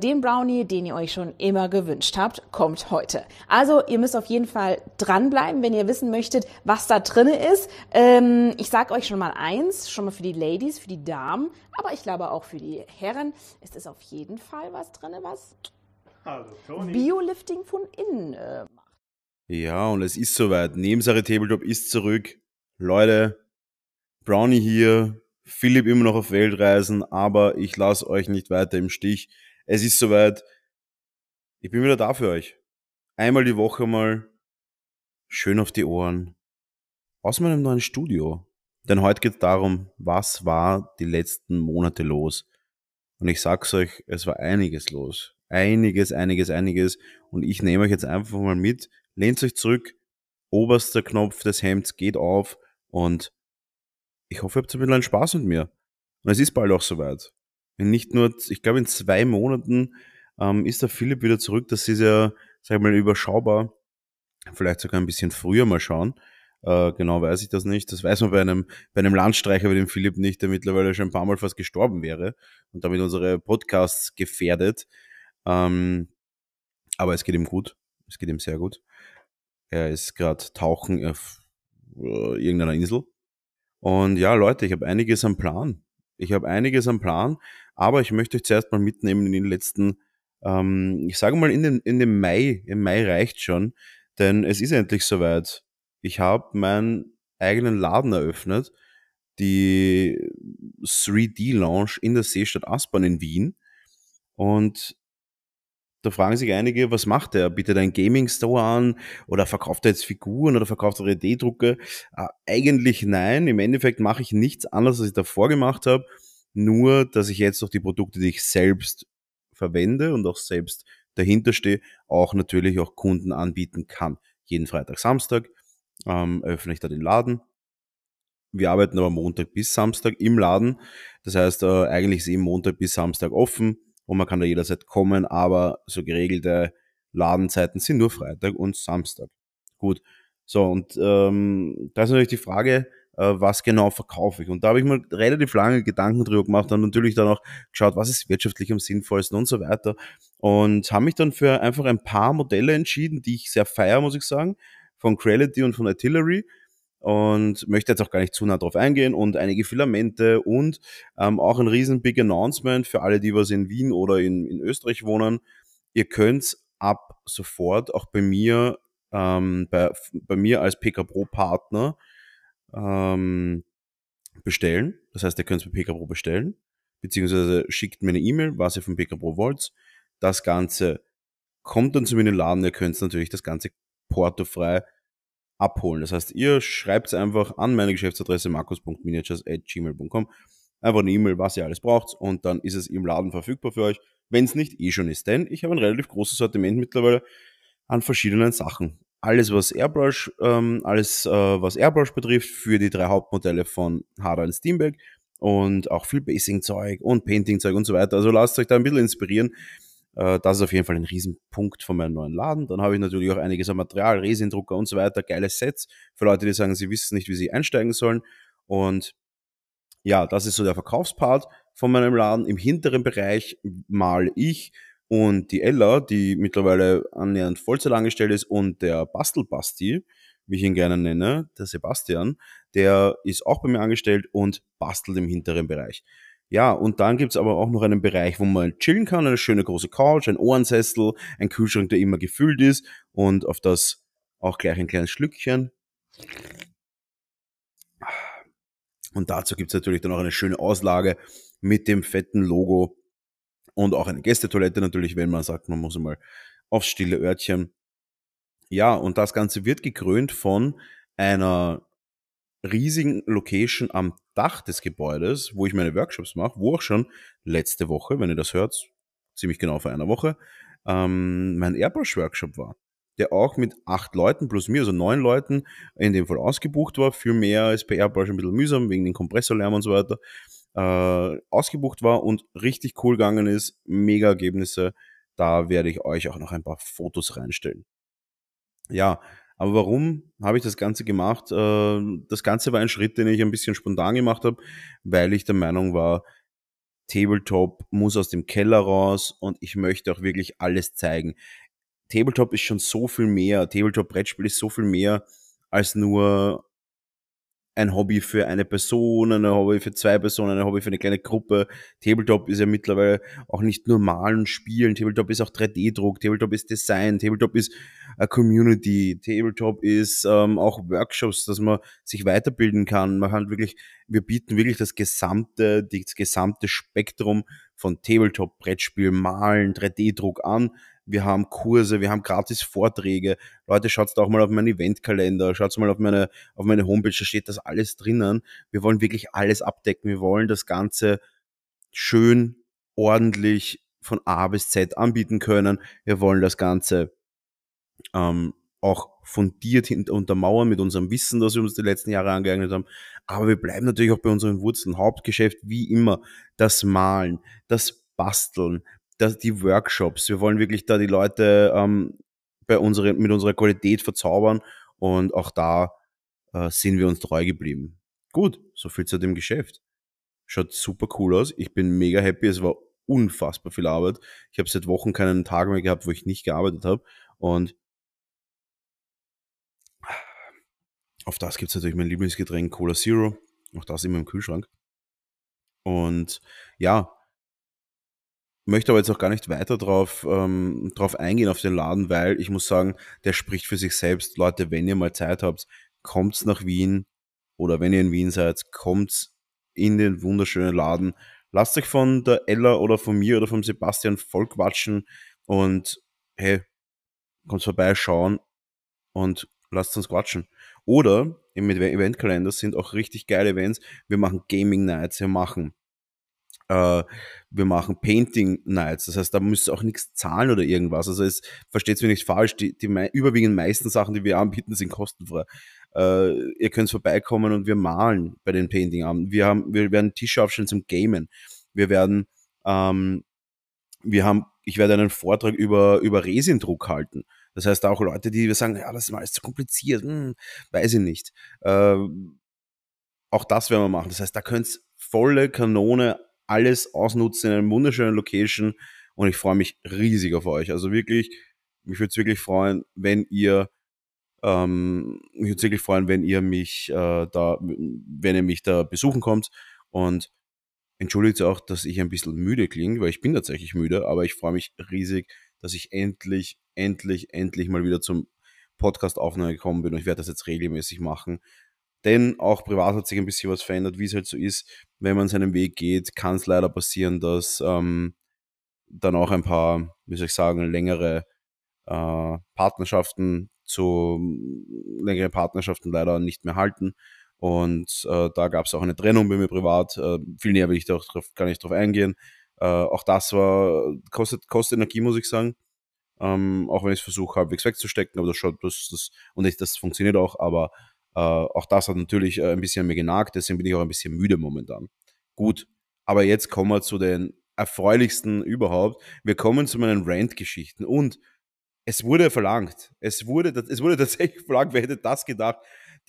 Den Brownie, den ihr euch schon immer gewünscht habt, kommt heute. Also ihr müsst auf jeden Fall dranbleiben, wenn ihr wissen möchtet, was da drinne ist. Ähm, ich sage euch schon mal eins, schon mal für die Ladies, für die Damen, aber ich glaube auch für die Herren. Es ist auf jeden Fall was drinne, was Biolifting von innen äh, macht. Ja, und es ist soweit. Nebensache Tabletop ist zurück. Leute, Brownie hier, Philipp immer noch auf Weltreisen, aber ich lasse euch nicht weiter im Stich. Es ist soweit. Ich bin wieder da für euch. Einmal die Woche mal schön auf die Ohren. Aus meinem neuen Studio. Denn heute geht es darum, was war die letzten Monate los. Und ich sag's euch, es war einiges los. Einiges, einiges, einiges. Und ich nehme euch jetzt einfach mal mit. Lehnt euch zurück. Oberster Knopf des Hemds geht auf. Und ich hoffe, ihr habt ein bisschen Spaß mit mir. Und es ist bald auch soweit nicht nur, ich glaube, in zwei Monaten ähm, ist der Philipp wieder zurück. Das ist ja, sag ich mal, überschaubar. Vielleicht sogar ein bisschen früher mal schauen. Äh, genau weiß ich das nicht. Das weiß man bei einem, bei einem Landstreicher wie dem Philipp nicht, der mittlerweile schon ein paar Mal fast gestorben wäre und damit unsere Podcasts gefährdet. Ähm, aber es geht ihm gut. Es geht ihm sehr gut. Er ist gerade tauchen auf äh, irgendeiner Insel. Und ja, Leute, ich habe einiges am Plan. Ich habe einiges am Plan, aber ich möchte euch zuerst mal mitnehmen in den letzten, ähm, ich sage mal in den, in den Mai. Im Mai reicht schon, denn es ist endlich soweit. Ich habe meinen eigenen Laden eröffnet, die 3D Lounge in der Seestadt Aspern in Wien. Und da fragen sich einige, was macht er? Bietet er einen Gaming Store an oder verkauft er jetzt Figuren oder verkauft er 3D-Drucke? Äh, eigentlich nein. Im Endeffekt mache ich nichts anderes, als ich davor gemacht habe. Nur, dass ich jetzt auch die Produkte, die ich selbst verwende und auch selbst dahinter stehe, auch natürlich auch Kunden anbieten kann. Jeden Freitag, Samstag ähm, öffne ich da den Laden. Wir arbeiten aber Montag bis Samstag im Laden. Das heißt, äh, eigentlich ist eben Montag bis Samstag offen und man kann da jederzeit kommen, aber so geregelte Ladenzeiten sind nur Freitag und Samstag. Gut. So, und ähm, da ist natürlich die Frage, was genau verkaufe ich. Und da habe ich mir relativ lange Gedanken drüber gemacht und natürlich dann auch geschaut, was ist wirtschaftlich am sinnvollsten und so weiter. Und habe mich dann für einfach ein paar Modelle entschieden, die ich sehr feiere, muss ich sagen, von Creality und von Artillery und möchte jetzt auch gar nicht zu nah drauf eingehen und einige Filamente und ähm, auch ein riesen Big Announcement für alle, die was in Wien oder in, in Österreich wohnen. Ihr könnt ab sofort auch bei mir, ähm, bei, bei mir als PK Pro Partner ähm, bestellen. Das heißt, ihr könnt es bei PK Pro bestellen, beziehungsweise schickt mir eine E-Mail, was ihr von PK Pro wollt. Das Ganze kommt dann zu mir in den Laden. Ihr könnt natürlich das Ganze portofrei abholen. Das heißt, ihr schreibt es einfach an meine Geschäftsadresse markus.miniatures.gmail.com. Einfach eine E-Mail, was ihr alles braucht und dann ist es im Laden verfügbar für euch, wenn es nicht eh schon ist. Denn ich habe ein relativ großes Sortiment mittlerweile an verschiedenen Sachen. Alles, was Airbrush, ähm, alles, äh, was Airbrush betrifft, für die drei Hauptmodelle von Harder und Steamberg und auch viel Basing-Zeug und Painting-Zeug und so weiter. Also lasst euch da ein bisschen inspirieren. Äh, das ist auf jeden Fall ein Riesenpunkt von meinem neuen Laden. Dann habe ich natürlich auch einiges an Material, Resindrucker und so weiter, geile Sets für Leute, die sagen, sie wissen nicht, wie sie einsteigen sollen. Und ja, das ist so der Verkaufspart von meinem Laden. Im hinteren Bereich mal ich und die Ella, die mittlerweile annähernd Vollzeit angestellt ist, und der Bastelbasti, wie ich ihn gerne nenne, der Sebastian, der ist auch bei mir angestellt und bastelt im hinteren Bereich. Ja, und dann gibt's aber auch noch einen Bereich, wo man chillen kann, eine schöne große Couch, ein Ohrensessel, ein Kühlschrank, der immer gefüllt ist und auf das auch gleich ein kleines Schlückchen. Und dazu gibt's natürlich dann auch eine schöne Auslage mit dem fetten Logo und auch eine Gästetoilette natürlich, wenn man sagt, man muss einmal aufs stille Örtchen. Ja, und das Ganze wird gekrönt von einer riesigen Location am Dach des Gebäudes, wo ich meine Workshops mache, wo auch schon letzte Woche, wenn ihr das hört, ziemlich genau vor einer Woche, ähm, mein Airbrush-Workshop war, der auch mit acht Leuten plus mir, also neun Leuten, in dem Fall ausgebucht war, viel mehr als bei Airbrush ein bisschen mühsam, wegen den Kompressorlärm und so weiter, äh, ausgebucht war und richtig cool gegangen ist, mega Ergebnisse, da werde ich euch auch noch ein paar Fotos reinstellen. Ja, aber warum habe ich das Ganze gemacht? Äh, das Ganze war ein Schritt, den ich ein bisschen spontan gemacht habe, weil ich der Meinung war, Tabletop muss aus dem Keller raus und ich möchte auch wirklich alles zeigen. Tabletop ist schon so viel mehr. Tabletop-Brettspiel ist so viel mehr als nur ein Hobby für eine Person, ein Hobby für zwei Personen, ein Hobby für eine kleine Gruppe. Tabletop ist ja mittlerweile auch nicht nur malen, spielen. Tabletop ist auch 3D-Druck. Tabletop ist Design. Tabletop ist a Community. Tabletop ist ähm, auch Workshops, dass man sich weiterbilden kann. Man kann wirklich, wir bieten wirklich das gesamte, das gesamte Spektrum von Tabletop, Brettspiel, Malen, 3D-Druck an wir haben Kurse, wir haben gratis Vorträge. Leute, schaut da auch mal auf meinen Eventkalender, schaut mal auf meine, auf meine Homepage, da steht das alles drinnen. Wir wollen wirklich alles abdecken. Wir wollen das Ganze schön, ordentlich von A bis Z anbieten können. Wir wollen das Ganze ähm, auch fundiert untermauern mit unserem Wissen, das wir uns die letzten Jahre angeeignet haben. Aber wir bleiben natürlich auch bei unseren Wurzeln. Hauptgeschäft wie immer das Malen, das Basteln, das, die Workshops. Wir wollen wirklich da die Leute ähm, bei unsere, mit unserer Qualität verzaubern und auch da äh, sind wir uns treu geblieben. Gut, so viel zu dem Geschäft. Schaut super cool aus. Ich bin mega happy. Es war unfassbar viel Arbeit. Ich habe seit Wochen keinen Tag mehr gehabt, wo ich nicht gearbeitet habe. Und auf das gibt es natürlich mein Lieblingsgetränk Cola Zero. Auch das immer im Kühlschrank. Und ja, möchte aber jetzt auch gar nicht weiter drauf, ähm, drauf eingehen auf den Laden, weil ich muss sagen, der spricht für sich selbst. Leute, wenn ihr mal Zeit habt, kommt's nach Wien oder wenn ihr in Wien seid, kommt's in den wunderschönen Laden. Lasst euch von der Ella oder von mir oder vom Sebastian voll quatschen und hey, kommt vorbei, schauen und lasst uns quatschen. Oder im Eventkalender sind auch richtig geile Events. Wir machen Gaming Nights, wir machen äh, wir machen Painting Nights. Das heißt, da müsst ihr auch nichts zahlen oder irgendwas. Also es versteht mir nicht falsch, die, die mei überwiegend meisten Sachen, die wir anbieten, sind kostenfrei. Äh, ihr könnt vorbeikommen und wir malen bei den Painting Abenden. Wir haben, wir werden Tische aufstellen zum Gamen. Wir werden, ähm, wir haben, ich werde einen Vortrag über, über Resindruck halten. Das heißt, auch Leute, die sagen, ja, das ist alles zu kompliziert, hm, weiß ich nicht. Äh, auch das werden wir machen. Das heißt, da könnt ihr volle Kanone alles ausnutzen in einer wunderschönen Location und ich freue mich riesig auf euch. Also wirklich, mich würde es wirklich freuen, wenn ihr ähm, mich würde wirklich freuen, wenn ihr mich äh, da, wenn ihr mich da besuchen kommt und entschuldigt auch, dass ich ein bisschen müde klinge, weil ich bin tatsächlich müde, aber ich freue mich riesig, dass ich endlich, endlich, endlich mal wieder zum Podcast aufnehmen gekommen bin und ich werde das jetzt regelmäßig machen. Denn auch privat hat sich ein bisschen was verändert, wie es halt so ist. Wenn man seinen Weg geht, kann es leider passieren, dass ähm, dann auch ein paar, wie soll ich sagen, längere äh, Partnerschaften zu längere Partnerschaften leider nicht mehr halten. Und äh, da gab es auch eine Trennung bei mir privat. Äh, viel näher will ich da gar nicht drauf eingehen. Äh, auch das war, kostet, kostet Energie, muss ich sagen. Ähm, auch wenn ich es versuche, halbwegs wegzustecken, aber das schaut, das, das, und ich, das funktioniert auch, aber auch das hat natürlich äh, ein bisschen mir genagt, deswegen bin ich auch ein bisschen müde momentan. Gut, aber jetzt kommen wir zu den erfreulichsten überhaupt. Wir kommen zu meinen Rant-Geschichten und es wurde verlangt. Es wurde, es wurde tatsächlich verlangt, wer hätte das gedacht?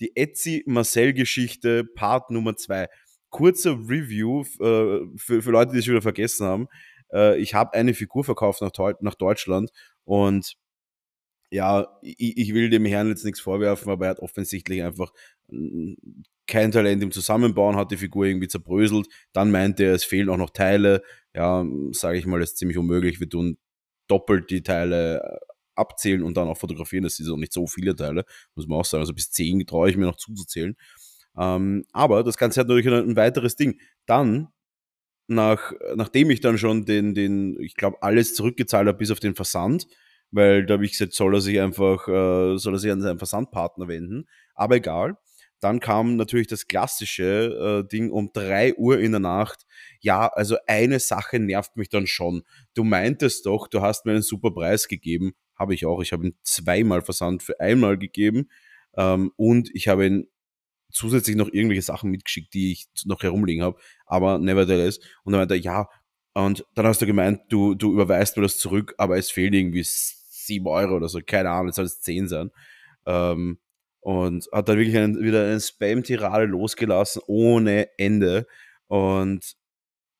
Die Etsy-Marcel-Geschichte, Part Nummer 2. Kurzer Review äh, für, für Leute, die es wieder vergessen haben. Äh, ich habe eine Figur verkauft nach, nach Deutschland und ja, ich, ich, will dem Herrn jetzt nichts vorwerfen, aber er hat offensichtlich einfach kein Talent im Zusammenbauen, hat die Figur irgendwie zerbröselt. Dann meinte er, es fehlen auch noch Teile. Ja, sage ich mal, ist ziemlich unmöglich. Wir tun doppelt die Teile äh, abzählen und dann auch fotografieren. Das sind auch nicht so viele Teile, muss man auch sagen. Also bis zehn traue ich mir noch zuzuzählen. Ähm, aber das Ganze hat natürlich ein, ein weiteres Ding. Dann, nach, nachdem ich dann schon den, den ich glaube, alles zurückgezahlt habe, bis auf den Versand, weil da habe ich gesagt, soll er sich einfach, äh, soll er sich an seinen Versandpartner wenden. Aber egal. Dann kam natürlich das klassische äh, Ding um drei Uhr in der Nacht. Ja, also eine Sache nervt mich dann schon. Du meintest doch, du hast mir einen super Preis gegeben. Habe ich auch. Ich habe ihn zweimal Versand für einmal gegeben. Ähm, und ich habe ihn zusätzlich noch irgendwelche Sachen mitgeschickt, die ich noch herumliegen habe. Aber nevertheless. Und dann meinte er, ja, und dann hast du gemeint, du, du überweist mir das zurück, aber es fehlen irgendwie 7 Euro oder so, keine Ahnung, jetzt soll es 10 sein. Ähm, und hat dann wirklich einen, wieder eine Spam-Tirade losgelassen ohne Ende. Und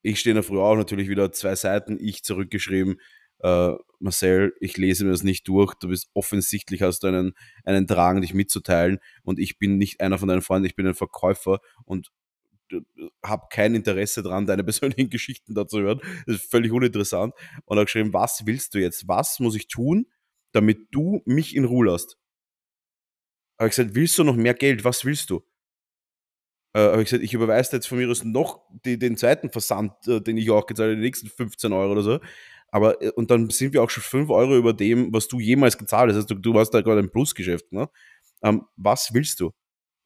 ich stehe in der Früh auch natürlich wieder zwei Seiten, ich zurückgeschrieben, äh, Marcel, ich lese mir das nicht durch, du bist offensichtlich, hast du einen, einen Drang, dich mitzuteilen und ich bin nicht einer von deinen Freunden, ich bin ein Verkäufer und habe kein Interesse daran, deine persönlichen Geschichten dazu hören. Das ist völlig uninteressant. Und er hat geschrieben, was willst du jetzt? Was muss ich tun, damit du mich in Ruhe lässt? Habe ich gesagt, willst du noch mehr Geld? Was willst du? Äh, habe ich gesagt, ich überweise jetzt von mir aus noch die, den zweiten Versand, äh, den ich auch gezahlt habe, die nächsten 15 Euro oder so. Aber, äh, und dann sind wir auch schon 5 Euro über dem, was du jemals gezahlt hast. Also du, du hast da gerade ein Plusgeschäft. Ne? Ähm, was willst du?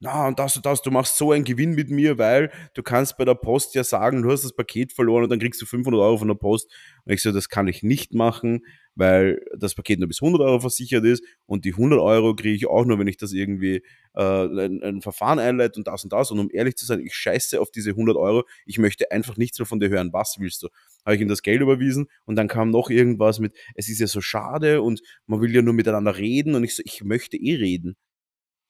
Na, und das und das, du machst so einen Gewinn mit mir, weil du kannst bei der Post ja sagen, du hast das Paket verloren und dann kriegst du 500 Euro von der Post. Und ich so, das kann ich nicht machen, weil das Paket nur bis 100 Euro versichert ist und die 100 Euro kriege ich auch nur, wenn ich das irgendwie äh, ein, ein Verfahren einleite und das und das. Und um ehrlich zu sein, ich scheiße auf diese 100 Euro. Ich möchte einfach nichts mehr von dir hören. Was willst du? Habe ich ihm das Geld überwiesen und dann kam noch irgendwas mit, es ist ja so schade und man will ja nur miteinander reden und ich so, ich möchte eh reden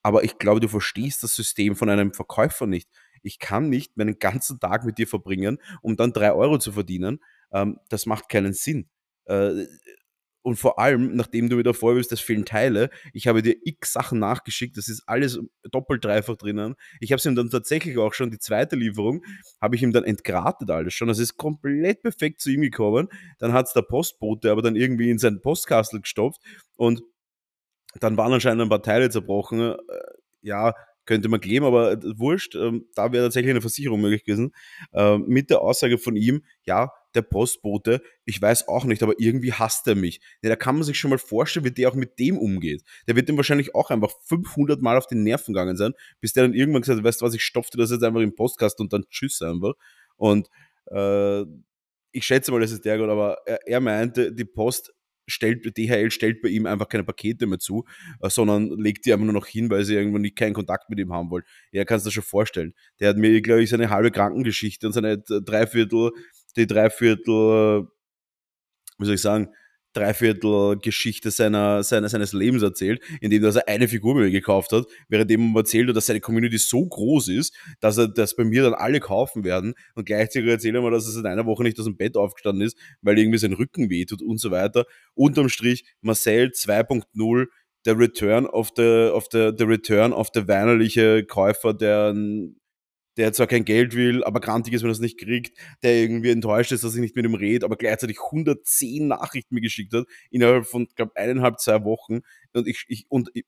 aber ich glaube, du verstehst das System von einem Verkäufer nicht. Ich kann nicht meinen ganzen Tag mit dir verbringen, um dann drei Euro zu verdienen. Ähm, das macht keinen Sinn. Äh, und vor allem, nachdem du mir da vorwirfst, das fehlen Teile, ich habe dir x Sachen nachgeschickt, das ist alles doppelt dreifach drinnen. Ich habe es ihm dann tatsächlich auch schon, die zweite Lieferung, habe ich ihm dann entgratet alles schon. Das ist komplett perfekt zu ihm gekommen. Dann hat es der Postbote aber dann irgendwie in seinen Postkastel gestopft und dann waren anscheinend ein paar Teile zerbrochen. Äh, ja, könnte man kleben, aber äh, wurscht, ähm, da wäre tatsächlich eine Versicherung möglich gewesen. Ähm, mit der Aussage von ihm, ja, der Postbote, ich weiß auch nicht, aber irgendwie hasst er mich. Ja, da kann man sich schon mal vorstellen, wie der auch mit dem umgeht. Der wird dem wahrscheinlich auch einfach 500 Mal auf den Nerven gegangen sein, bis der dann irgendwann gesagt hat, weißt du was, ich stopfte das jetzt einfach im Postkasten und dann tschüss einfach. Und äh, ich schätze mal, das ist der Grund, aber er, er meinte, die Post stellt, DHL stellt bei ihm einfach keine Pakete mehr zu, äh, sondern legt die einfach nur noch hin, weil sie irgendwann nicht keinen Kontakt mit ihm haben wollen. Ja, kannst du dir schon vorstellen. Der hat mir, glaube ich, seine halbe Krankengeschichte und seine Dreiviertel, die Dreiviertel, wie soll ich sagen, Dreiviertel Geschichte seiner, seiner, seines Lebens erzählt, indem er eine Figur mir gekauft hat, währenddem er erzählt dass seine Community so groß ist, dass er das bei mir dann alle kaufen werden und gleichzeitig erzählt er mir, dass er seit einer Woche nicht aus dem Bett aufgestanden ist, weil irgendwie sein Rücken wehtut und so weiter. Unterm Strich Marcel 2.0 der Return of the, of the, the Return of the weinerliche Käufer, der der zwar kein Geld will, aber grantig ist, wenn er es nicht kriegt, der irgendwie enttäuscht ist, dass ich nicht mit ihm rede, aber gleichzeitig 110 Nachrichten mir geschickt hat, innerhalb von, glaube eineinhalb, zwei Wochen. Und ich, ich und ich,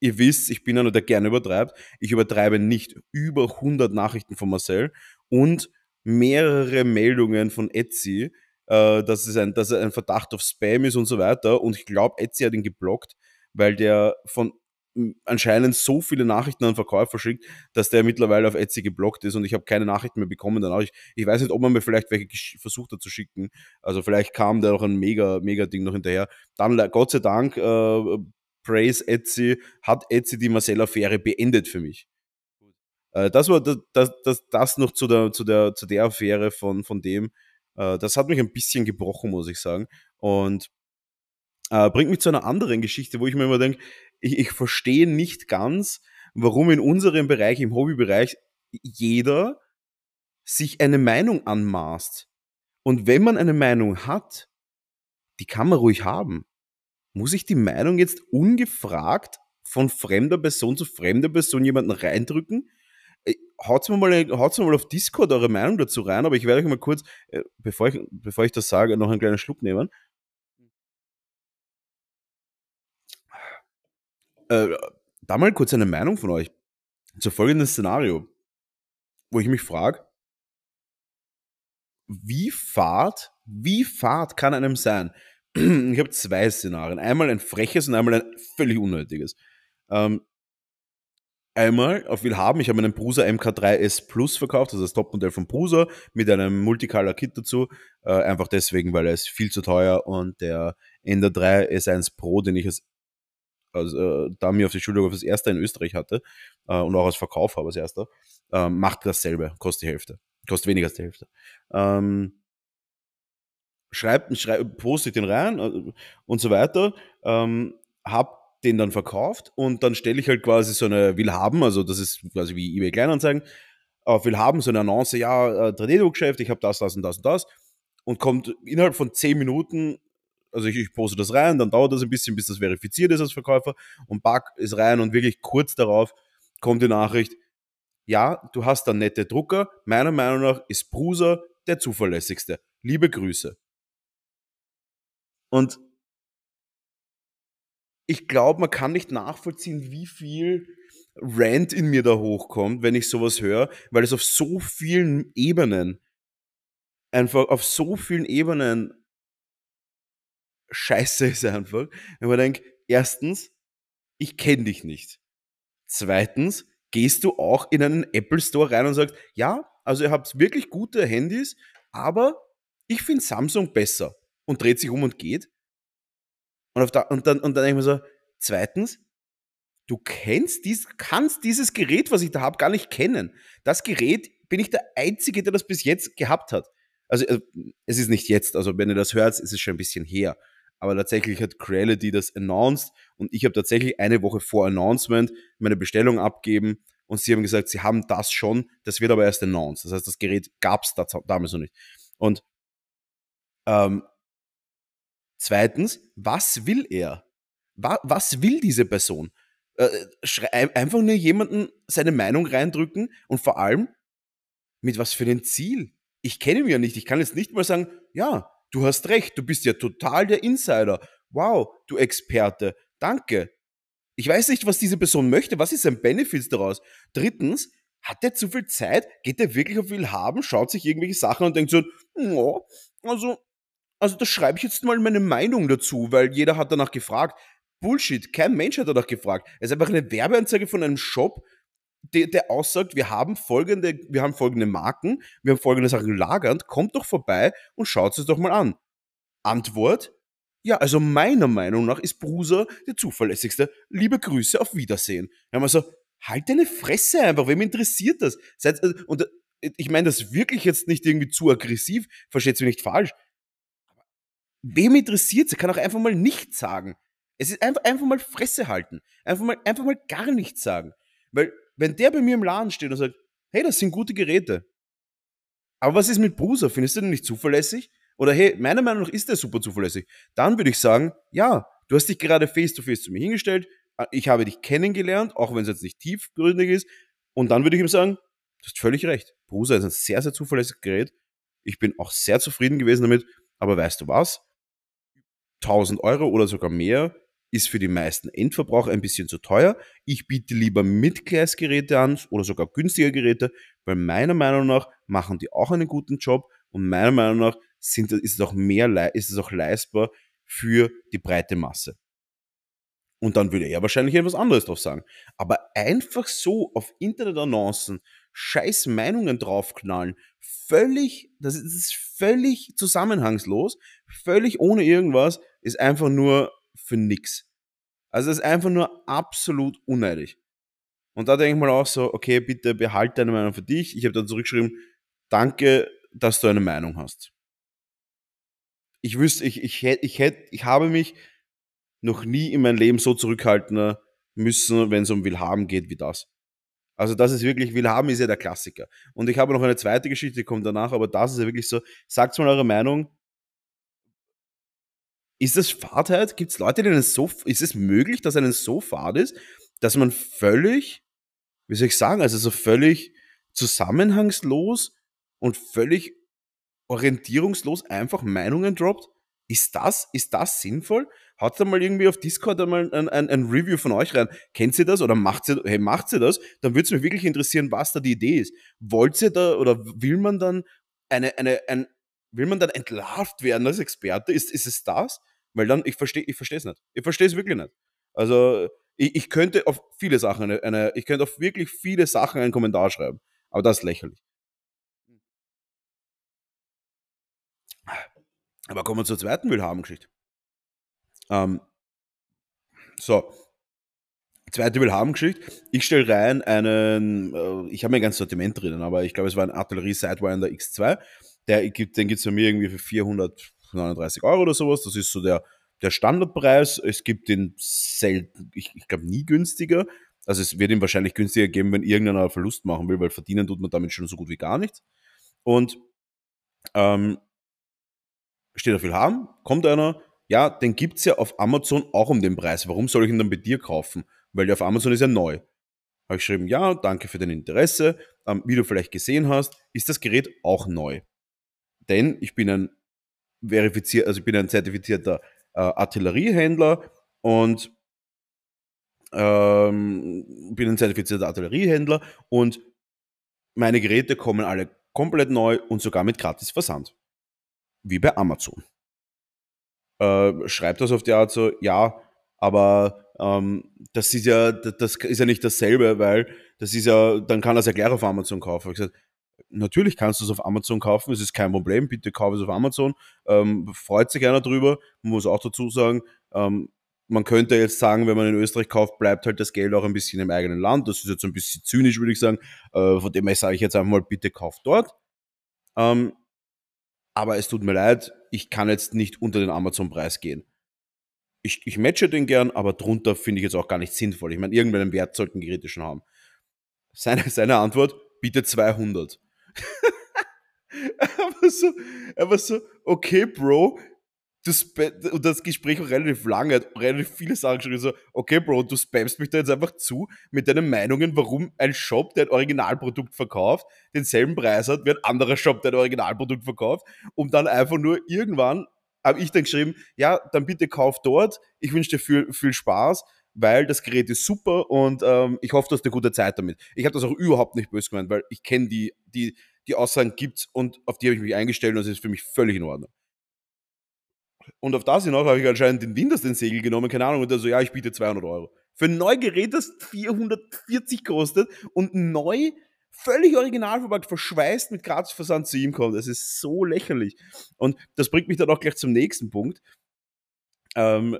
ihr wisst, ich bin einer, der gerne übertreibt. Ich übertreibe nicht über 100 Nachrichten von Marcel und mehrere Meldungen von Etsy, äh, dass, es ein, dass er ein Verdacht auf Spam ist und so weiter. Und ich glaube, Etsy hat ihn geblockt, weil der von anscheinend so viele Nachrichten an Verkäufer schickt, dass der mittlerweile auf Etsy geblockt ist und ich habe keine Nachrichten mehr bekommen danach. Ich, ich weiß nicht, ob man mir vielleicht welche versucht hat zu schicken. Also vielleicht kam da noch ein mega, mega Ding noch hinterher. Dann, Gott sei Dank, äh, Praise Etsy, hat Etsy die Marcel-Affäre beendet für mich. Äh, das war das, das, das, noch zu der, zu der, zu der Affäre von, von dem. Äh, das hat mich ein bisschen gebrochen, muss ich sagen. Und äh, bringt mich zu einer anderen Geschichte, wo ich mir immer denke, ich, ich verstehe nicht ganz, warum in unserem Bereich, im Hobbybereich, jeder sich eine Meinung anmaßt. Und wenn man eine Meinung hat, die kann man ruhig haben. Muss ich die Meinung jetzt ungefragt von fremder Person zu fremder Person jemanden reindrücken? Äh, haut's mir mal, haut's mir mal auf Discord eure Meinung dazu rein, aber ich werde euch mal kurz, äh, bevor ich, bevor ich das sage, noch einen kleinen Schluck nehmen. Äh, da mal kurz eine Meinung von euch zu folgendem Szenario, wo ich mich frage, wie fad, wie fad kann einem sein? Ich habe zwei Szenarien. Einmal ein freches und einmal ein völlig unnötiges. Ähm, einmal auf Willhaben, ich habe meinen Brusa MK3S Plus verkauft, also das Topmodell von Brusa, mit einem Multicolor-Kit dazu. Äh, einfach deswegen, weil er ist viel zu teuer und der Ender 3 S1 Pro, den ich als also, äh, da mir auf die Schulung auf das erste in Österreich hatte äh, und auch als Verkauf habe als erster, äh, macht dasselbe, kostet die Hälfte. Kostet weniger als die Hälfte. Ähm, schreibt, schreibt, postet den rein äh, und so weiter. Ähm, hab den dann verkauft und dann stelle ich halt quasi so eine Will haben, also das ist quasi wie eBay Kleinanzeigen, auf will haben, so eine Annonce, ja, äh, Tornado-Geschäft, ich habe das, das und das und das. Und kommt innerhalb von zehn Minuten, also ich, ich poste das rein, dann dauert das ein bisschen, bis das verifiziert ist als Verkäufer und Bug ist rein und wirklich kurz darauf kommt die Nachricht, ja, du hast da nette Drucker, meiner Meinung nach ist Bruser der zuverlässigste. Liebe Grüße. Und ich glaube, man kann nicht nachvollziehen, wie viel Rant in mir da hochkommt, wenn ich sowas höre, weil es auf so vielen Ebenen, einfach auf so vielen Ebenen scheiße ist einfach. Wenn man denkt, erstens, ich kenne dich nicht. Zweitens, gehst du auch in einen Apple Store rein und sagst, ja, also ihr habt wirklich gute Handys, aber ich finde Samsung besser und dreht sich um und geht. Und, da, und, dann, und dann denke ich mir so, zweitens, du kennst dies, kannst dieses Gerät, was ich da habe, gar nicht kennen. Das Gerät bin ich der Einzige, der das bis jetzt gehabt hat. Also, also es ist nicht jetzt, also wenn ihr das hört, ist es schon ein bisschen her. Aber tatsächlich hat Creality das announced und ich habe tatsächlich eine Woche vor Announcement meine Bestellung abgeben und sie haben gesagt, sie haben das schon, das wird aber erst announced. Das heißt, das Gerät gab es damals noch nicht. Und ähm, zweitens, was will er? was will diese Person? Äh, einfach nur jemanden seine Meinung reindrücken und vor allem mit was für einem Ziel? Ich kenne ihn ja nicht. Ich kann jetzt nicht mal sagen, ja, du hast recht, du bist ja total der Insider. Wow, du Experte. Danke. Ich weiß nicht, was diese Person möchte. Was ist sein Benefit daraus? Drittens, hat er zu viel Zeit? Geht er wirklich auf viel haben? Schaut sich irgendwelche Sachen und denkt so, no, also, also da schreibe ich jetzt mal meine Meinung dazu, weil jeder hat danach gefragt. Bullshit, kein Mensch hat danach gefragt. Es ist einfach eine Werbeanzeige von einem Shop, der, der aussagt, wir haben folgende, wir haben folgende Marken, wir haben folgende Sachen lagernd, kommt doch vorbei und schaut es doch mal an. Antwort, ja, also meiner Meinung nach ist Bruser der zuverlässigste. Liebe Grüße, auf Wiedersehen. Ja, man so, halt deine Fresse einfach, wem interessiert das? Äh, und äh, ich meine das wirklich jetzt nicht irgendwie zu aggressiv, versteht mich nicht falsch. Wem interessiert es? kann auch einfach mal nichts sagen. Es ist einfach, einfach mal Fresse halten. Einfach mal, einfach mal gar nichts sagen. Weil, wenn der bei mir im Laden steht und sagt, hey, das sind gute Geräte. Aber was ist mit Bruser? Findest du den nicht zuverlässig? Oder hey, meiner Meinung nach ist der super zuverlässig. Dann würde ich sagen, ja, du hast dich gerade face to face zu mir hingestellt, äh, ich habe dich kennengelernt, auch wenn es jetzt nicht tiefgründig ist. Und dann würde ich ihm sagen, du hast völlig recht. Brusa ist ein sehr, sehr zuverlässiges Gerät. Ich bin auch sehr zufrieden gewesen damit. Aber weißt du was? 1000 Euro oder sogar mehr ist für die meisten Endverbraucher ein bisschen zu teuer. Ich biete lieber Mid-Class-Geräte an oder sogar günstige Geräte, weil meiner Meinung nach machen die auch einen guten Job und meiner Meinung nach sind, ist, es auch mehr, ist es auch leistbar für die breite Masse. Und dann würde er wahrscheinlich etwas anderes drauf sagen. Aber einfach so auf Internet-Annoncen scheiß Meinungen draufknallen, völlig, das ist völlig zusammenhangslos, völlig ohne irgendwas, ist einfach nur für nix. Also es ist einfach nur absolut unneidig. Und da denke ich mal auch so, okay, bitte behalte deine Meinung für dich. Ich habe dann zurückgeschrieben, danke, dass du eine Meinung hast ich wüsste, ich, ich hätte, ich hätte, ich habe mich noch nie in meinem Leben so zurückhalten müssen, wenn es um Willhaben geht wie das. Also das ist wirklich, Willhaben ist ja der Klassiker. Und ich habe noch eine zweite Geschichte, die kommt danach, aber das ist ja wirklich so, sagt mal eure Meinung. Ist das Fahrtheit? Gibt es Leute, denen es so, ist es möglich, dass einen so fad ist, dass man völlig, wie soll ich sagen, also so völlig zusammenhangslos und völlig orientierungslos einfach Meinungen droppt? Ist das, ist das sinnvoll? Haut da mal irgendwie auf Discord einmal ein, ein, ein, Review von euch rein. Kennt ihr das oder macht ihr, hey, macht ihr das? Dann würde es mich wirklich interessieren, was da die Idee ist. Wollt ihr da oder will man dann eine, eine, ein, will man dann entlarvt werden als Experte? Ist, ist es das? Weil dann, ich verstehe, ich es nicht. Ich verstehe es wirklich nicht. Also, ich, ich könnte auf viele Sachen eine, eine, ich könnte auf wirklich viele Sachen einen Kommentar schreiben. Aber das ist lächerlich. Aber kommen wir zur zweiten Willhaben-Geschichte. Ähm, so, zweite Willhaben-Geschichte. Ich stelle rein einen, äh, ich habe mein ganzes Sortiment drinnen, aber ich glaube, es war ein Artillerie Sidewinder X2. Der gibt, den gibt es bei mir irgendwie für 439 Euro oder sowas. Das ist so der, der Standardpreis. Es gibt den selten, ich, ich glaube nie günstiger. Also es wird ihm wahrscheinlich günstiger geben, wenn irgendeiner Verlust machen will, weil verdienen tut man damit schon so gut wie gar nichts. Und ähm, steht viel haben, kommt einer, ja, den gibt's ja auf Amazon auch um den Preis. Warum soll ich ihn dann bei dir kaufen? Weil der auf Amazon ist ja neu. Habe ich geschrieben, ja, danke für dein Interesse. Ähm, wie du vielleicht gesehen hast, ist das Gerät auch neu. Denn ich bin ein verifiziert, also ich bin ein zertifizierter äh, Artilleriehändler und ähm, bin ein zertifizierter Artilleriehändler und meine Geräte kommen alle komplett neu und sogar mit gratis Versand. Wie bei Amazon. Äh, schreibt das auf die Art so, ja, aber ähm, das ist ja, das ist ja nicht dasselbe, weil das ist ja, dann kann er es ja gleich auf Amazon kaufen. Ich gesagt, natürlich kannst du es auf Amazon kaufen, es ist kein Problem, bitte kauf es auf Amazon. Ähm, freut sich einer drüber. Man muss auch dazu sagen, ähm, man könnte jetzt sagen, wenn man in Österreich kauft, bleibt halt das Geld auch ein bisschen im eigenen Land. Das ist jetzt ein bisschen zynisch, würde ich sagen. Äh, von dem her sage ich jetzt einfach mal, bitte kauft dort. Ähm, aber es tut mir leid, ich kann jetzt nicht unter den Amazon-Preis gehen. Ich, ich matche den gern, aber drunter finde ich jetzt auch gar nicht sinnvoll. Ich meine, irgendeinen Wert sollten Geräte schon haben. Seine, seine Antwort, bitte 200. aber so, aber so, okay, Bro, das, und das Gespräch auch relativ lange, hat relativ viele Sachen geschrieben, so, okay, Bro, du spammst mich da jetzt einfach zu mit deinen Meinungen, warum ein Shop, der ein Originalprodukt verkauft, denselben Preis hat wie ein anderer Shop, der ein Originalprodukt verkauft, um dann einfach nur irgendwann, habe ich dann geschrieben, ja, dann bitte kauf dort, ich wünsche dir viel, viel Spaß, weil das Gerät ist super und ähm, ich hoffe, du hast eine gute Zeit damit. Ich habe das auch überhaupt nicht böse gemeint, weil ich kenne die, die, die Aussagen gibt's und auf die habe ich mich eingestellt und das ist für mich völlig in Ordnung. Und auf das hinaus habe ich anscheinend den Windows den Segel genommen, keine Ahnung, und er so, ja, ich biete 200 Euro. Für ein Neugerät, das 440 kostet und neu, völlig original verpackt, verschweißt mit Gratisversand zu ihm kommt. Das ist so lächerlich. Und das bringt mich dann auch gleich zum nächsten Punkt. Ähm,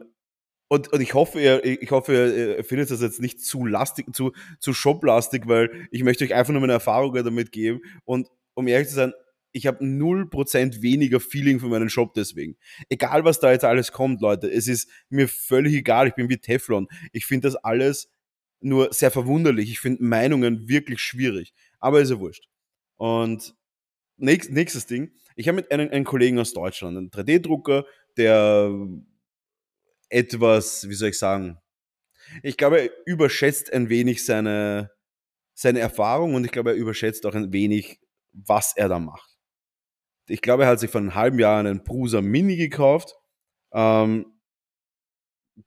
und, und ich hoffe, ihr, ich hoffe, ihr findet das jetzt nicht zu lastig, zu, zu shoplastig, weil ich möchte euch einfach nur meine Erfahrungen damit geben. Und um ehrlich zu sein, ich habe 0% weniger Feeling für meinen Shop deswegen. Egal, was da jetzt alles kommt, Leute, es ist mir völlig egal. Ich bin wie Teflon. Ich finde das alles nur sehr verwunderlich. Ich finde Meinungen wirklich schwierig. Aber ist ja wurscht. Und nächst, nächstes Ding. Ich habe mit einem, einem Kollegen aus Deutschland, einen 3D-Drucker, der etwas, wie soll ich sagen, ich glaube, er überschätzt ein wenig seine, seine Erfahrung und ich glaube, er überschätzt auch ein wenig, was er da macht ich glaube, er hat sich vor einem halben Jahr einen Prusa Mini gekauft. Ähm,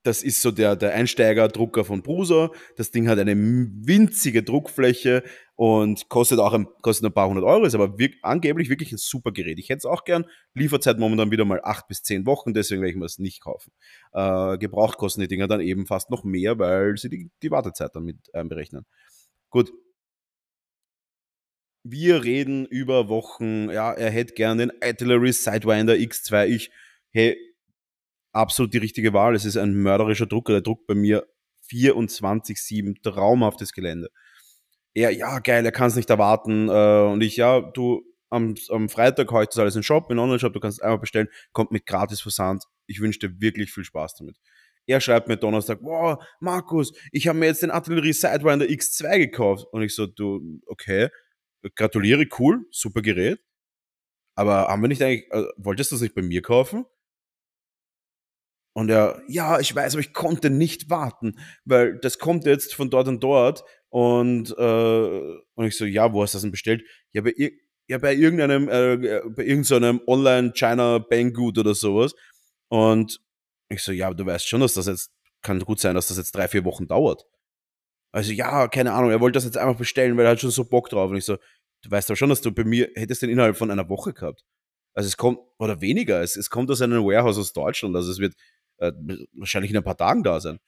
das ist so der, der Einsteigerdrucker von Prusa. Das Ding hat eine winzige Druckfläche und kostet auch ein, kostet ein paar hundert Euro, ist aber wirk angeblich wirklich ein super Gerät. Ich hätte es auch gern. Lieferzeit momentan wieder mal acht bis zehn Wochen, deswegen werde ich mir das nicht kaufen. Äh, gebraucht kosten die Dinger dann eben fast noch mehr, weil sie die, die Wartezeit damit einberechnen. Gut, wir reden über Wochen, ja, er hätte gern den Artillery Sidewinder X2. Ich, hey, absolut die richtige Wahl. Es ist ein mörderischer Drucker, der druckt bei mir 24-7, traumhaftes Gelände. Er, ja, geil, er kann es nicht erwarten. Äh, und ich, ja, du, am, am Freitag heute ist alles im Shop, im Online-Shop, du kannst es einmal bestellen, kommt mit gratis Versand. Ich wünsche dir wirklich viel Spaß damit. Er schreibt mir Donnerstag, wow, Markus, ich habe mir jetzt den Artillerie Sidewinder X2 gekauft. Und ich so, du, okay, gratuliere, cool, super Gerät. Aber haben wir nicht eigentlich, äh, wolltest du das nicht bei mir kaufen? Und er, ja, ich weiß, aber ich konnte nicht warten, weil das kommt jetzt von dort und dort. Und, äh, und ich so, ja, wo hast du das denn bestellt? Ja, bei, ja, bei irgendeinem, äh, bei irgendeinem Online-China Banggood oder sowas. Und ich so, ja, du weißt schon, dass das jetzt, kann gut sein, dass das jetzt drei, vier Wochen dauert. Also ja, keine Ahnung, er wollte das jetzt einfach bestellen, weil er hat schon so Bock drauf. Und ich so, du weißt aber schon, dass du bei mir hättest den innerhalb von einer Woche gehabt. Also es kommt, oder weniger, es, es kommt aus einem Warehouse aus Deutschland, also es wird äh, wahrscheinlich in ein paar Tagen da sein.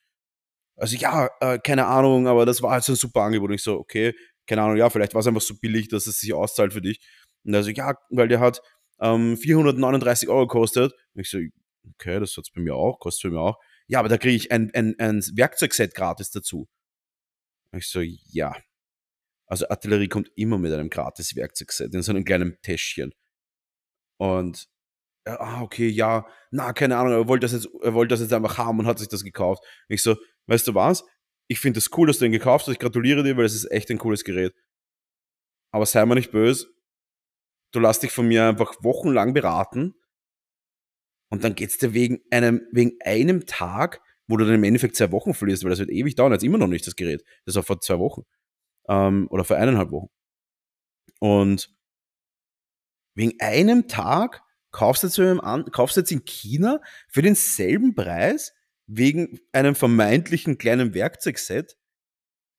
Also ja, äh, keine Ahnung, aber das war halt so ein super Angebot. Und ich so, okay, keine Ahnung, ja, vielleicht war es einfach so billig, dass es sich auszahlt für dich. Und also ja, weil der hat ähm, 439 Euro gekostet. Und ich so, okay, das hat es bei mir auch, kostet für mich auch. Ja, aber da kriege ich ein, ein, ein Werkzeugset gratis dazu. Ich so, ja. Also Artillerie kommt immer mit einem gratis Werkzeugset in so einem kleinen Täschchen. Und ah, okay, ja, na, keine Ahnung, er wollte das jetzt, er wollte das jetzt einfach haben und hat sich das gekauft. ich so, weißt du was? ich finde es das cool, dass du den gekauft hast. Ich gratuliere dir, weil es ist echt ein cooles Gerät. Aber sei mir nicht böse. Du lass dich von mir einfach wochenlang beraten. Und dann geht's dir wegen einem, wegen einem Tag, wo du dann im Endeffekt zwei Wochen verlierst, weil das wird ewig dauern. Jetzt immer noch nicht das Gerät. Das war vor zwei Wochen. Ähm, oder vor eineinhalb Wochen. Und wegen einem Tag kaufst jetzt, jetzt in China für denselben Preis wegen einem vermeintlichen kleinen Werkzeugset,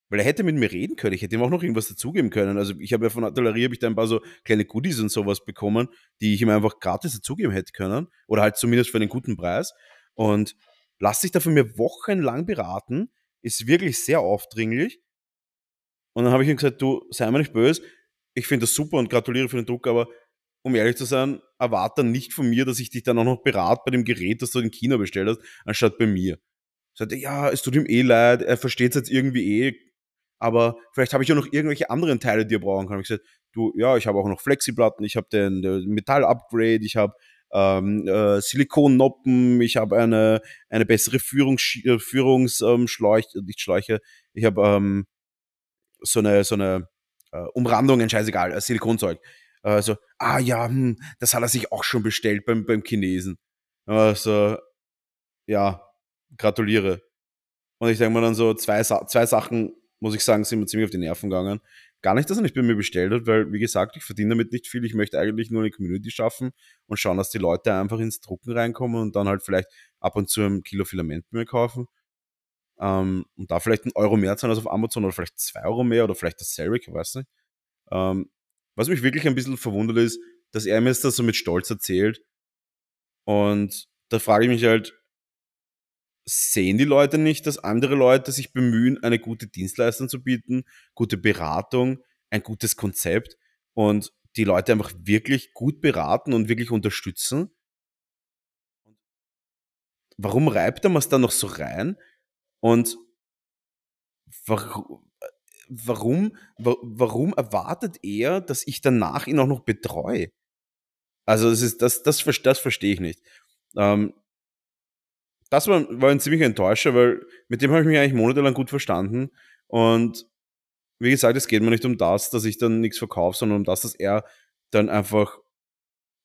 weil er hätte mit mir reden können. Ich hätte ihm auch noch irgendwas dazugeben können. Also ich habe ja von Atelier habe ich da ein paar so kleine Goodies und sowas bekommen, die ich ihm einfach gratis dazugeben hätte können. Oder halt zumindest für einen guten Preis. Und lass dich da von mir wochenlang beraten. Ist wirklich sehr aufdringlich. Und dann habe ich ihm gesagt, du, sei mir nicht böse. Ich finde das super und gratuliere für den Druck, aber um ehrlich zu sein, erwarte nicht von mir, dass ich dich dann auch noch berate bei dem Gerät, das du in China bestellt hast, anstatt bei mir. Sagte, ja, es tut ihm eh leid, er versteht es jetzt irgendwie eh, aber vielleicht habe ich ja noch irgendwelche anderen Teile, die er brauchen kann. Ich gesagt, du, ja, ich habe auch noch Flexiplatten, ich habe den, den Metall-Upgrade, ich habe ähm, äh, Silikonnoppen, ich habe eine, eine bessere Führungs, Führungsschläuche, ähm, nicht Schläuche, ich habe ähm, so eine, so eine äh, Umrandungen, scheißegal, äh, Silikonzeug. Also, ah ja, hm, das hat er sich auch schon bestellt beim, beim Chinesen. Also, ja, gratuliere. Und ich denke mir dann so, zwei, zwei Sachen, muss ich sagen, sind mir ziemlich auf die Nerven gegangen. Gar nicht, dass er nicht bei mir bestellt hat, weil, wie gesagt, ich verdiene damit nicht viel. Ich möchte eigentlich nur eine Community schaffen und schauen, dass die Leute einfach ins Drucken reinkommen und dann halt vielleicht ab und zu ein Kilo Filament mehr kaufen. Ähm, und da vielleicht einen Euro mehr zahlen als auf Amazon oder vielleicht zwei Euro mehr oder vielleicht dasselbe, ich weiß nicht. Ähm, was mich wirklich ein bisschen verwundert ist, dass er mir das so mit Stolz erzählt. Und da frage ich mich halt, sehen die Leute nicht, dass andere Leute sich bemühen, eine gute Dienstleistung zu bieten, gute Beratung, ein gutes Konzept und die Leute einfach wirklich gut beraten und wirklich unterstützen? Warum reibt er es dann noch so rein? Und warum, warum, warum erwartet er, dass ich danach ihn auch noch betreue? Also das ist, das, das, das verstehe ich nicht. Ähm, das war, war ein ziemlicher Enttäuscher, weil mit dem habe ich mich eigentlich monatelang gut verstanden. Und wie gesagt, es geht mir nicht um das, dass ich dann nichts verkaufe, sondern um das, dass er dann einfach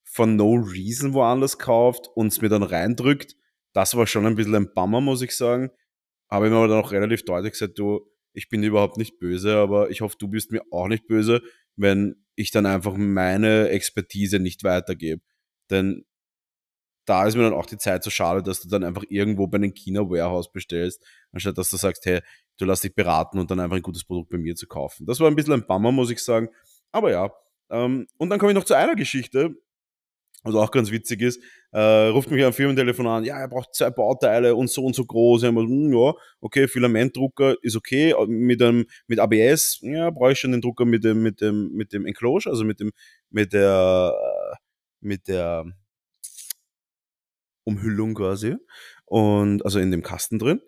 von no reason woanders kauft und es mir dann reindrückt. Das war schon ein bisschen ein Bummer, muss ich sagen. Habe ich mir aber dann auch relativ deutlich gesagt, du, ich bin überhaupt nicht böse, aber ich hoffe, du bist mir auch nicht böse, wenn ich dann einfach meine Expertise nicht weitergebe. Denn da ist mir dann auch die Zeit so schade, dass du dann einfach irgendwo bei einem China Warehouse bestellst, anstatt dass du sagst, hey, du lass dich beraten und dann einfach ein gutes Produkt bei mir zu kaufen. Das war ein bisschen ein Bummer, muss ich sagen. Aber ja. Ähm, und dann komme ich noch zu einer Geschichte, was auch ganz witzig ist, äh, ruft mich ein Firmentelefon an, ja, er braucht zwei Bauteile und so und so groß. Ja, hm, ja okay, Filamentdrucker ist okay, mit einem, mit ABS, ja, brauche ich schon den Drucker mit dem, mit dem, mit dem Enclosure, also mit dem, mit der, mit der Umhüllung quasi. Und, also in dem Kasten drin.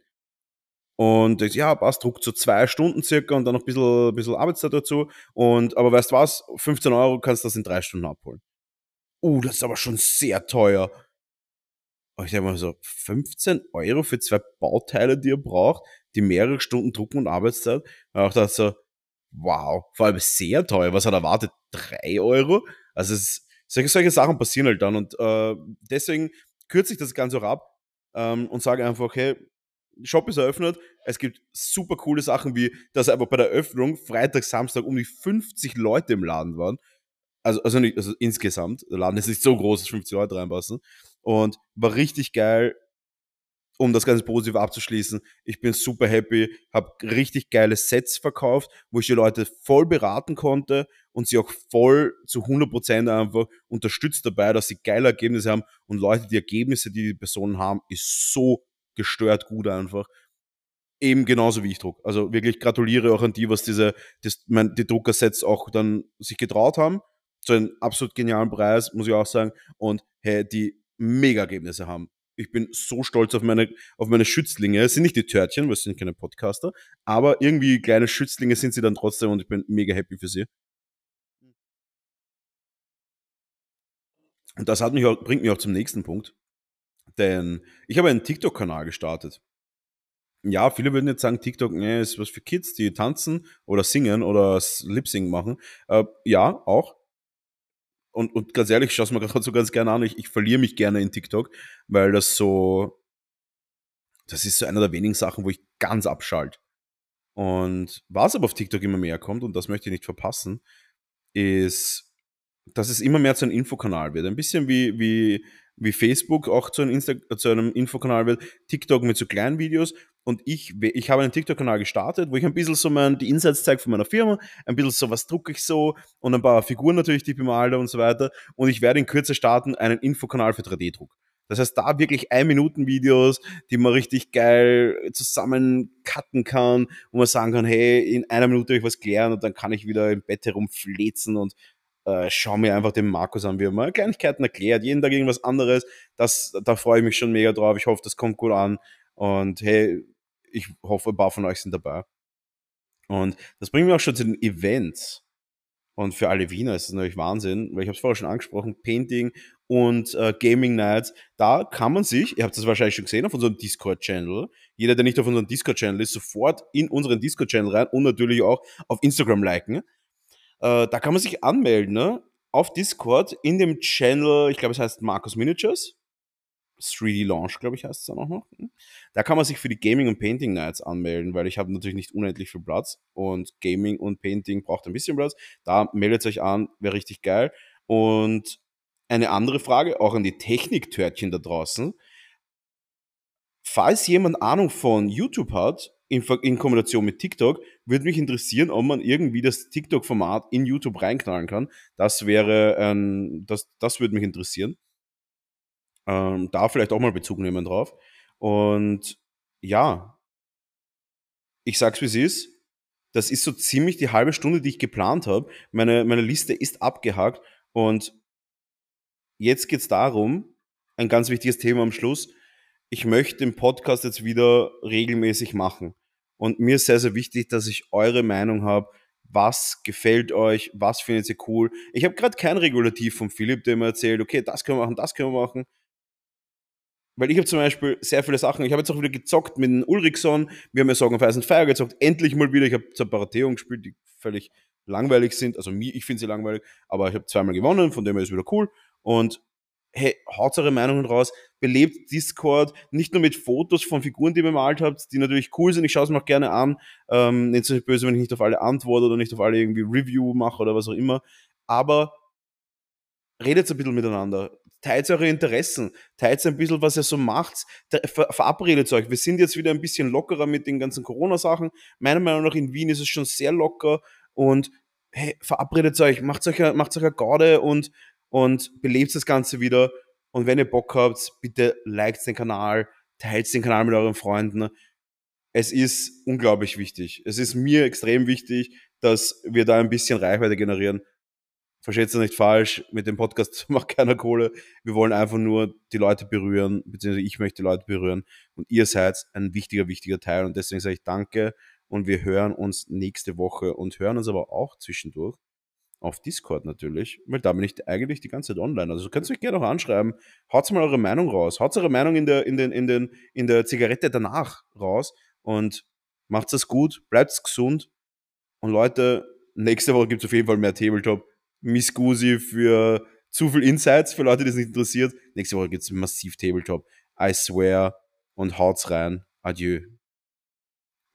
Und ich, ja, passt, druckt so zwei Stunden circa und dann noch ein bisschen, bisschen Arbeitszeit dazu. Und, aber weißt du was? 15 Euro kannst du das in drei Stunden abholen uh, das ist aber schon sehr teuer. Und ich denke mal so, 15 Euro für zwei Bauteile, die ihr braucht, die mehrere Stunden drucken und Arbeitszeit. Und auch dachte so, wow, vor allem sehr teuer. Was hat erwartet? Drei Euro? Also es, solche, solche Sachen passieren halt dann. Und äh, deswegen kürze ich das Ganze auch ab ähm, und sage einfach, hey, Shop ist eröffnet. Es gibt super coole Sachen, wie dass einfach bei der Öffnung Freitag, Samstag um die 50 Leute im Laden waren also, also nicht, also insgesamt, der Laden ist nicht so groß, dass 50 Leute reinpassen. Und war richtig geil, um das Ganze positiv abzuschließen. Ich bin super happy, habe richtig geile Sets verkauft, wo ich die Leute voll beraten konnte und sie auch voll zu 100% einfach unterstützt dabei, dass sie geile Ergebnisse haben. Und Leute, die Ergebnisse, die die Personen haben, ist so gestört gut einfach. Eben genauso wie ich druck. Also wirklich gratuliere auch an die, was diese, das, die Druckersets auch dann sich getraut haben zu einem absolut genialen Preis, muss ich auch sagen. Und hey, die mega Ergebnisse haben. Ich bin so stolz auf meine, auf meine Schützlinge. Es sind nicht die Törtchen, weil es sind keine Podcaster, aber irgendwie kleine Schützlinge sind sie dann trotzdem und ich bin mega happy für sie. Und das hat mich auch, bringt mich auch zum nächsten Punkt. Denn ich habe einen TikTok-Kanal gestartet. ja, viele würden jetzt sagen, TikTok nee, ist was für Kids, die tanzen oder singen oder Lip-Sync machen. Äh, ja, auch. Und, und ganz ehrlich, ich schaue es mir gerade so ganz gerne an. Ich, ich verliere mich gerne in TikTok, weil das so, das ist so einer der wenigen Sachen, wo ich ganz abschalte. Und was aber auf TikTok immer mehr kommt, und das möchte ich nicht verpassen, ist, dass es immer mehr zu einem Infokanal wird. Ein bisschen wie, wie, wie Facebook auch zu einem, Insta zu einem Infokanal wird, TikTok mit so kleinen Videos und ich, ich habe einen TikTok-Kanal gestartet, wo ich ein bisschen so mein, die Insights zeige von meiner Firma, ein bisschen so, was drucke ich so und ein paar Figuren natürlich, die ich bemale und so weiter. Und ich werde in Kürze starten einen Infokanal für 3D-Druck. Das heißt, da wirklich ein Minuten Videos, die man richtig geil zusammen cutten kann, wo man sagen kann, hey, in einer Minute habe ich was klären und dann kann ich wieder im Bett herumflezen und äh, schau mir einfach den Markus an, wie er mal Kleinigkeiten erklärt, jeden Tag irgendwas anderes. Das, da freue ich mich schon mega drauf. Ich hoffe, das kommt gut an. Und hey, ich hoffe, ein paar von euch sind dabei. Und das bringt mich auch schon zu den Events. Und für alle Wiener ist das natürlich Wahnsinn, weil ich habe es vorher schon angesprochen, Painting und äh, Gaming Nights, da kann man sich, ihr habt das wahrscheinlich schon gesehen auf unserem Discord-Channel, jeder, der nicht auf unserem Discord-Channel ist, sofort in unseren Discord-Channel rein und natürlich auch auf Instagram liken. Äh, da kann man sich anmelden, ne? Auf Discord in dem Channel, ich glaube, es heißt Markus Miniatures. 3D Launch, glaube ich, heißt es dann auch noch. Da kann man sich für die Gaming und Painting Nights anmelden, weil ich habe natürlich nicht unendlich viel Platz und Gaming und Painting braucht ein bisschen Platz. Da meldet euch an, wäre richtig geil. Und eine andere Frage, auch an die Techniktörtchen da draußen. Falls jemand Ahnung von YouTube hat, in, in Kombination mit TikTok, würde mich interessieren, ob man irgendwie das TikTok-Format in YouTube reinknallen kann. Das wäre, ähm, das, das würde mich interessieren. Ähm, da vielleicht auch mal Bezug nehmen drauf. Und ja, ich sag's wie es ist. Das ist so ziemlich die halbe Stunde, die ich geplant habe. Meine, meine Liste ist abgehakt und jetzt geht's darum, ein ganz wichtiges Thema am Schluss. Ich möchte den Podcast jetzt wieder regelmäßig machen. Und mir ist sehr, sehr wichtig, dass ich eure Meinung habe. Was gefällt euch? Was findet ihr cool? Ich habe gerade kein Regulativ von Philipp, der mir erzählt, okay, das können wir machen, das können wir machen weil ich habe zum Beispiel sehr viele Sachen, ich habe jetzt auch wieder gezockt mit dem Ulrichson, wir haben ja Sorgen of Ice and Fire gezockt, endlich mal wieder, ich habe zur Paratheon gespielt, die völlig langweilig sind, also ich finde sie langweilig, aber ich habe zweimal gewonnen, von dem her ist wieder cool. Und hey, haut eure Meinungen raus, belebt Discord, nicht nur mit Fotos von Figuren, die ihr bemalt habt, die natürlich cool sind, ich schaue es mir auch gerne an, ähm, nicht so böse, wenn ich nicht auf alle antworte oder nicht auf alle irgendwie Review mache oder was auch immer, aber redet ein bisschen miteinander, teilt eure Interessen, teilt ein bisschen, was ihr so macht, verabredet euch. Wir sind jetzt wieder ein bisschen lockerer mit den ganzen Corona-Sachen. Meiner Meinung nach in Wien ist es schon sehr locker und hey, verabredet euch, macht euch, macht euch eine Garde und, und belebt das Ganze wieder. Und wenn ihr Bock habt, bitte liked den Kanal, teilt den Kanal mit euren Freunden. Es ist unglaublich wichtig. Es ist mir extrem wichtig, dass wir da ein bisschen Reichweite generieren versteht es nicht falsch, mit dem Podcast macht keiner Kohle. Wir wollen einfach nur die Leute berühren, beziehungsweise ich möchte die Leute berühren und ihr seid ein wichtiger, wichtiger Teil und deswegen sage ich danke und wir hören uns nächste Woche und hören uns aber auch zwischendurch auf Discord natürlich, weil da bin ich eigentlich die ganze Zeit online. Also könnt ihr euch gerne auch anschreiben. Haut mal eure Meinung raus. Haut eure Meinung in der, in den, in den, in der Zigarette danach raus und macht es gut, bleibt gesund. Und Leute, nächste Woche gibt es auf jeden Fall mehr Tabletop. Miss Gusi für zu viel Insights für Leute, die es nicht interessiert. Nächste Woche gibt es massiv Tabletop. I swear und haut's rein. Adieu.